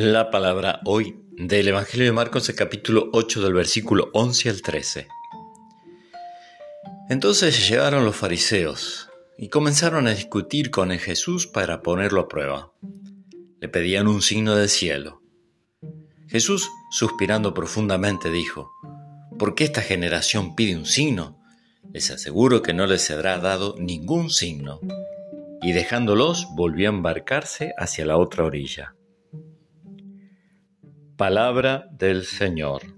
La palabra hoy del Evangelio de Marcos, el capítulo 8 del versículo 11 al 13. Entonces llegaron los fariseos y comenzaron a discutir con Jesús para ponerlo a prueba. Le pedían un signo del cielo. Jesús, suspirando profundamente, dijo, ¿Por qué esta generación pide un signo? Les aseguro que no les será dado ningún signo. Y dejándolos, volvió a embarcarse hacia la otra orilla. Palabra del Señor.